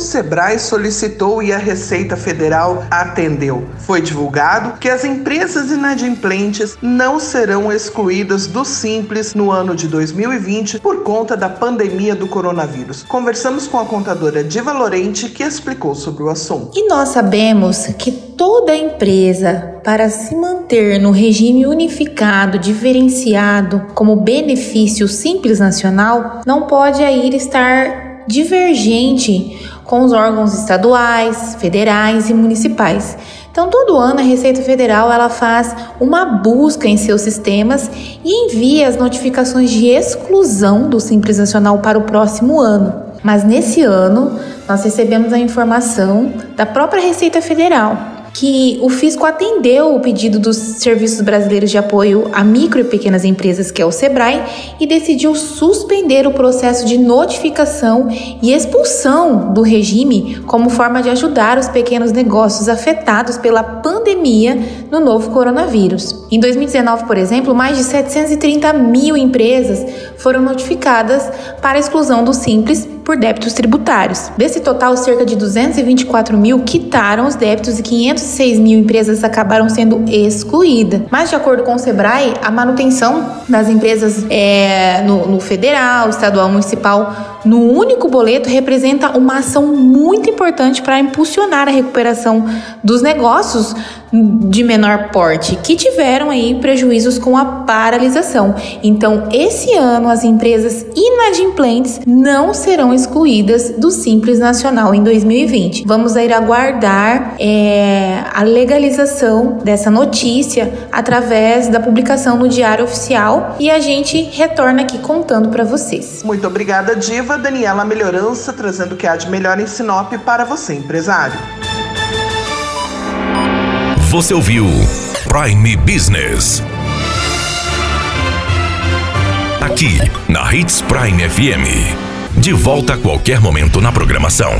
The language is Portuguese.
O Sebrae solicitou e a Receita Federal atendeu. Foi divulgado que as empresas inadimplentes não serão excluídas do Simples no ano de 2020 por conta da pandemia do coronavírus. Conversamos com a contadora Diva Lorente que explicou sobre o assunto. E nós sabemos que toda empresa, para se manter no regime unificado, diferenciado, como benefício simples nacional, não pode aí estar divergente com os órgãos estaduais, federais e municipais. Então, todo ano a Receita Federal ela faz uma busca em seus sistemas e envia as notificações de exclusão do Simples Nacional para o próximo ano. Mas nesse ano, nós recebemos a informação da própria Receita Federal que o fisco atendeu o pedido dos Serviços Brasileiros de Apoio a Micro e Pequenas Empresas, que é o SEBRAE, e decidiu suspender o processo de notificação e expulsão do regime como forma de ajudar os pequenos negócios afetados pela pandemia no novo coronavírus. Em 2019, por exemplo, mais de 730 mil empresas foram notificadas para a exclusão do Simples por débitos tributários. Desse total, cerca de 224 mil quitaram os débitos e 506 mil empresas acabaram sendo excluídas. Mas, de acordo com o Sebrae, a manutenção das empresas é, no, no federal, estadual, municipal, no único boleto representa uma ação muito importante para impulsionar a recuperação dos negócios de menor porte que tiveram aí prejuízos com a paralisação. Então, esse ano as empresas inadimplentes não serão excluídas do Simples Nacional em 2020. Vamos ir aguardar é, a legalização dessa notícia através da publicação no Diário Oficial e a gente retorna aqui contando para vocês. Muito obrigada, Diva. Daniela Melhorança trazendo o que há de melhor em Sinop para você, empresário. Você ouviu Prime Business. Aqui, na Hits Prime FM. De volta a qualquer momento na programação.